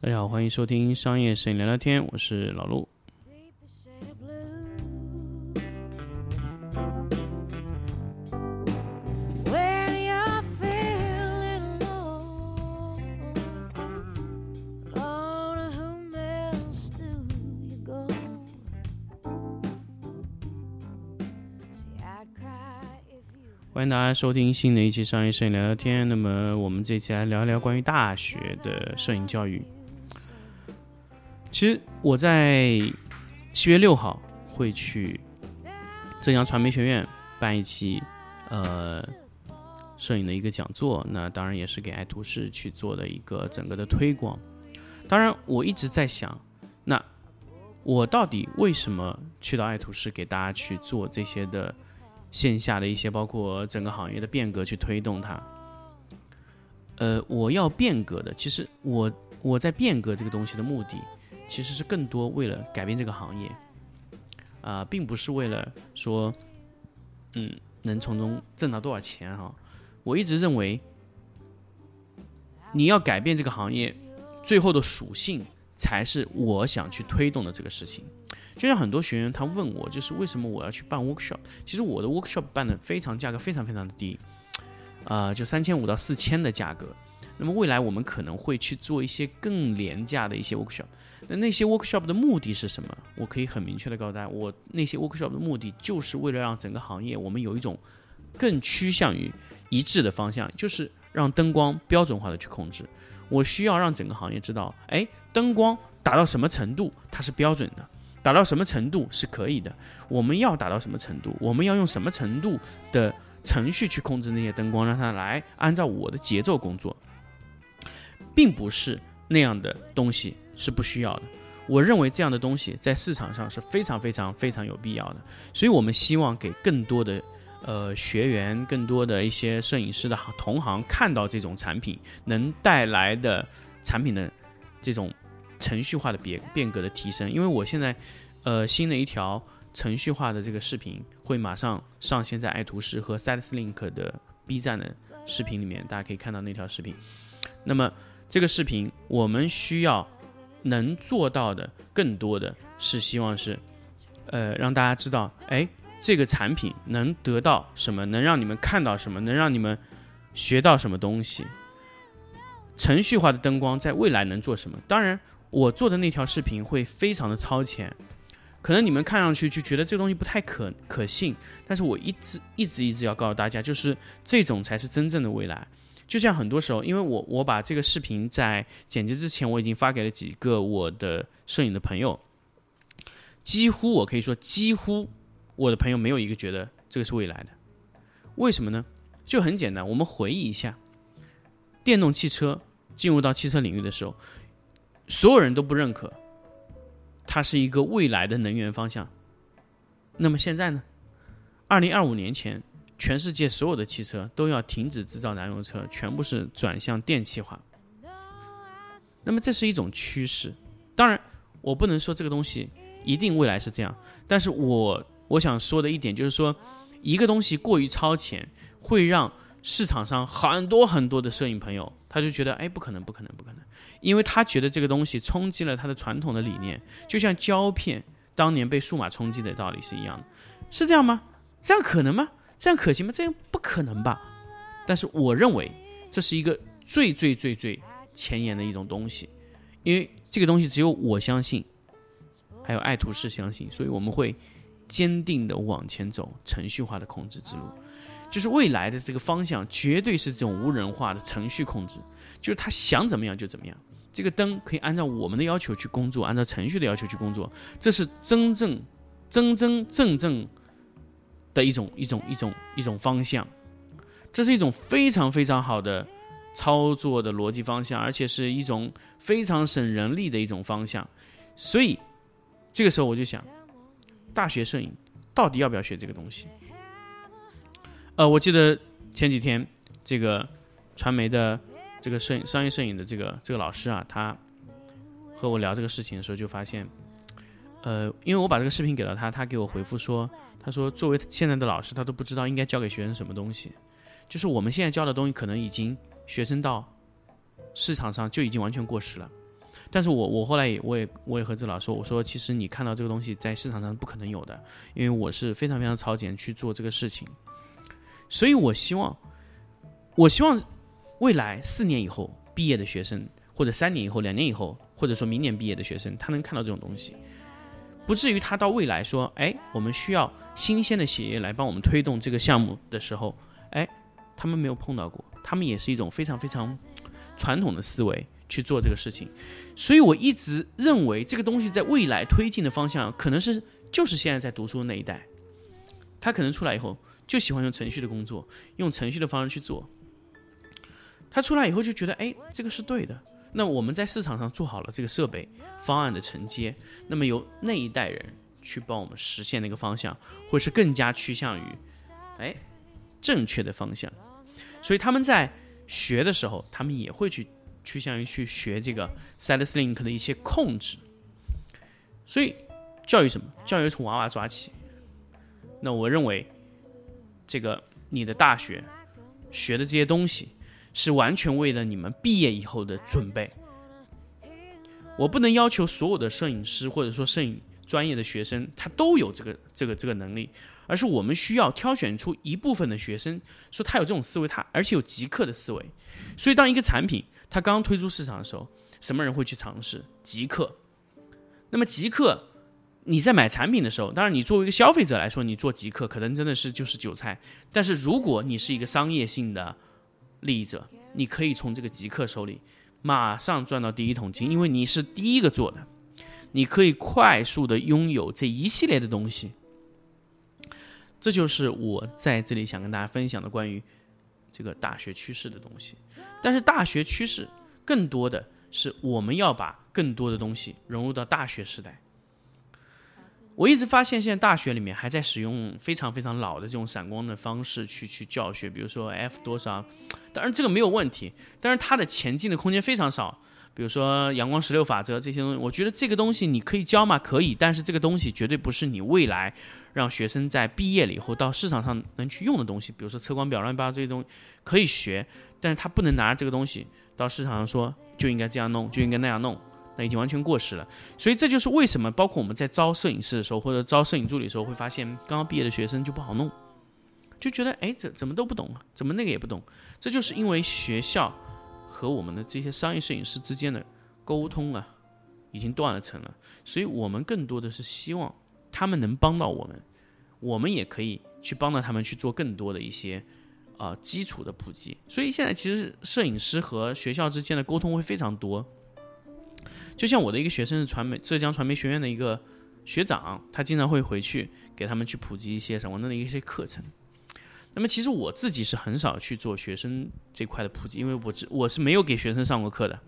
大家好，欢迎收听商业摄影聊聊天，我是老陆。欢迎大家收听新的一期商业摄影聊聊天。那么，我们这期来聊一聊关于大学的摄影教育。其实我在七月六号会去浙江传媒学院办一期呃摄影的一个讲座，那当然也是给爱图仕去做的一个整个的推广。当然，我一直在想，那我到底为什么去到爱图仕给大家去做这些的线下的一些，包括整个行业的变革去推动它？呃，我要变革的，其实我我在变革这个东西的目的。其实是更多为了改变这个行业，啊，并不是为了说，嗯，能从中挣到多少钱哈。我一直认为，你要改变这个行业最后的属性，才是我想去推动的这个事情。就像很多学员他问我，就是为什么我要去办 workshop？其实我的 workshop 办的非常价格非常非常的低，啊，就三千五到四千的价格。那么未来我们可能会去做一些更廉价的一些 workshop。那那些 workshop 的目的是什么？我可以很明确的告诉大家，我那些 workshop 的目的就是为了让整个行业我们有一种更趋向于一致的方向，就是让灯光标准化的去控制。我需要让整个行业知道，哎，灯光达到什么程度它是标准的，达到什么程度是可以的。我们要达到什么程度？我们要用什么程度的程序去控制那些灯光，让它来按照我的节奏工作，并不是那样的东西。是不需要的。我认为这样的东西在市场上是非常非常非常有必要的。所以我们希望给更多的呃学员、更多的一些摄影师的同行看到这种产品能带来的产品的这种程序化的变变革的提升。因为我现在呃新的一条程序化的这个视频会马上上线在爱图仕和 SideLink 的 B 站的视频里面，大家可以看到那条视频。那么这个视频我们需要。能做到的更多的是希望是，呃，让大家知道，哎，这个产品能得到什么，能让你们看到什么，能让你们学到什么东西。程序化的灯光在未来能做什么？当然，我做的那条视频会非常的超前，可能你们看上去就觉得这个东西不太可可信，但是我一直一直一直要告诉大家，就是这种才是真正的未来。就像很多时候，因为我我把这个视频在剪辑之前，我已经发给了几个我的摄影的朋友，几乎我可以说，几乎我的朋友没有一个觉得这个是未来的。为什么呢？就很简单，我们回忆一下，电动汽车进入到汽车领域的时候，所有人都不认可它是一个未来的能源方向。那么现在呢？二零二五年前。全世界所有的汽车都要停止制造燃油车，全部是转向电气化。那么这是一种趋势。当然，我不能说这个东西一定未来是这样。但是我我想说的一点就是说，一个东西过于超前，会让市场上很多很多的摄影朋友，他就觉得，哎，不可能，不可能，不可能，因为他觉得这个东西冲击了他的传统的理念，就像胶片当年被数码冲击的道理是一样的。是这样吗？这样可能吗？这样可行吗？这样不可能吧。但是我认为这是一个最最最最前沿的一种东西，因为这个东西只有我相信，还有爱图仕相信，所以我们会坚定的往前走，程序化的控制之路，就是未来的这个方向绝对是这种无人化的程序控制，就是他想怎么样就怎么样。这个灯可以按照我们的要求去工作，按照程序的要求去工作，这是真正真真正正。的一种一种一种一种方向，这是一种非常非常好的操作的逻辑方向，而且是一种非常省人力的一种方向。所以这个时候我就想，大学摄影到底要不要学这个东西？呃，我记得前几天这个传媒的这个摄影商业摄影的这个这个老师啊，他和我聊这个事情的时候，就发现，呃，因为我把这个视频给了他，他给我回复说。他说：“作为现在的老师，他都不知道应该教给学生什么东西。就是我们现在教的东西，可能已经学生到市场上就已经完全过时了。但是我我后来也我也我也和这老师说，我说其实你看到这个东西在市场上不可能有的，因为我是非常非常超前去做这个事情，所以我希望我希望未来四年以后毕业的学生，或者三年以后、两年以后，或者说明年毕业的学生，他能看到这种东西，不至于他到未来说，哎，我们需要新鲜的血液来帮我们推动这个项目的时候，哎，他们没有碰到过，他们也是一种非常非常传统的思维。去做这个事情，所以我一直认为这个东西在未来推进的方向，可能是就是现在在读书的那一代，他可能出来以后就喜欢用程序的工作，用程序的方式去做。他出来以后就觉得，哎，这个是对的。那我们在市场上做好了这个设备方案的承接，那么由那一代人去帮我们实现那个方向，会是更加趋向于，哎，正确的方向。所以他们在学的时候，他们也会去。趋向于去学这个 SideLink 的一些控制，所以教育什么？教育从娃娃抓起。那我认为，这个你的大学学的这些东西，是完全为了你们毕业以后的准备。我不能要求所有的摄影师或者说摄影专业的学生他都有这个这个这个能力，而是我们需要挑选出一部分的学生，说他有这种思维，他而且有极客的思维。所以当一个产品。它刚推出市场的时候，什么人会去尝试极客？那么极客，你在买产品的时候，当然你作为一个消费者来说，你做极客可能真的是就是韭菜。但是如果你是一个商业性的利益者，你可以从这个极客手里马上赚到第一桶金，因为你是第一个做的，你可以快速的拥有这一系列的东西。这就是我在这里想跟大家分享的关于这个大学趋势的东西。但是大学趋势更多的是我们要把更多的东西融入到大学时代。我一直发现现在大学里面还在使用非常非常老的这种闪光的方式去去教学，比如说 F 多少，当然这个没有问题，但是它的前进的空间非常少。比如说阳光十六法则这些东西，我觉得这个东西你可以教吗？可以，但是这个东西绝对不是你未来让学生在毕业了以后到市场上能去用的东西。比如说测光表乱七八糟这些东西可以学。但是他不能拿着这个东西到市场上说就应该这样弄，就应该那样弄，那已经完全过时了。所以这就是为什么，包括我们在招摄影师的时候，或者招摄影助理的时候，会发现刚刚毕业的学生就不好弄，就觉得哎，怎怎么都不懂，怎么那个也不懂。这就是因为学校和我们的这些商业摄影师之间的沟通啊，已经断了层了。所以我们更多的是希望他们能帮到我们，我们也可以去帮到他们去做更多的一些。啊，基础的普及，所以现在其实摄影师和学校之间的沟通会非常多。就像我的一个学生是传媒浙江传媒学院的一个学长，他经常会回去给他们去普及一些什么的一些课程。那么其实我自己是很少去做学生这块的普及，因为我只我是没有给学生上过课的，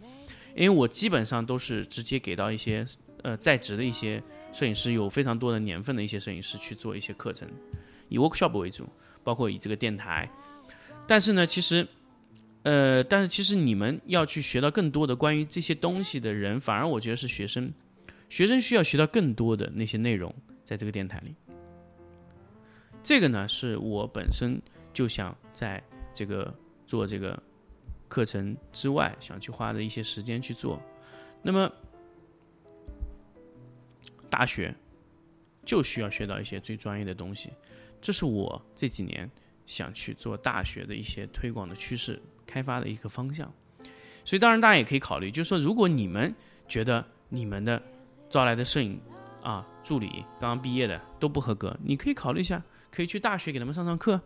因为我基本上都是直接给到一些呃在职的一些摄影师，有非常多的年份的一些摄影师去做一些课程，以 workshop 为主，包括以这个电台。但是呢，其实，呃，但是其实你们要去学到更多的关于这些东西的人，反而我觉得是学生，学生需要学到更多的那些内容，在这个电台里。这个呢，是我本身就想在这个做这个课程之外，想去花的一些时间去做。那么，大学就需要学到一些最专业的东西，这是我这几年。想去做大学的一些推广的趋势开发的一个方向，所以当然大家也可以考虑，就是说如果你们觉得你们的招来的摄影啊助理刚刚毕业的都不合格，你可以考虑一下，可以去大学给他们上上课，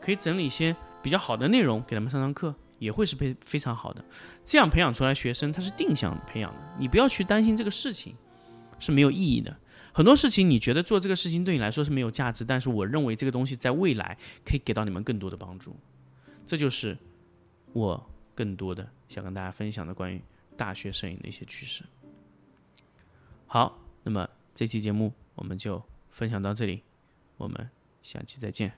可以整理一些比较好的内容给他们上上课，也会是非非常好的。这样培养出来学生他是定向培养的，你不要去担心这个事情是没有意义的。很多事情你觉得做这个事情对你来说是没有价值，但是我认为这个东西在未来可以给到你们更多的帮助，这就是我更多的想跟大家分享的关于大学摄影的一些趋势。好，那么这期节目我们就分享到这里，我们下期再见。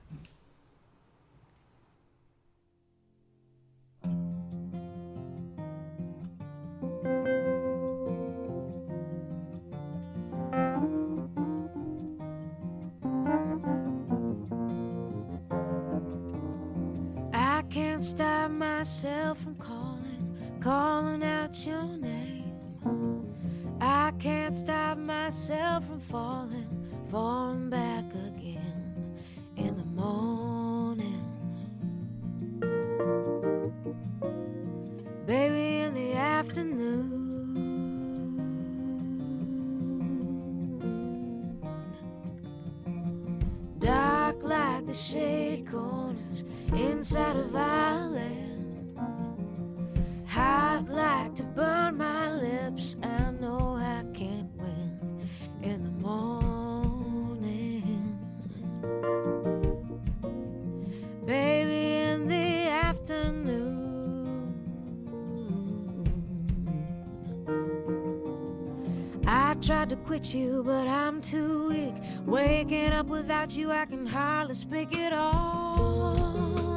I know I can't win in the morning. Baby, in the afternoon. I tried to quit you, but I'm too weak. Waking up without you, I can hardly speak at all.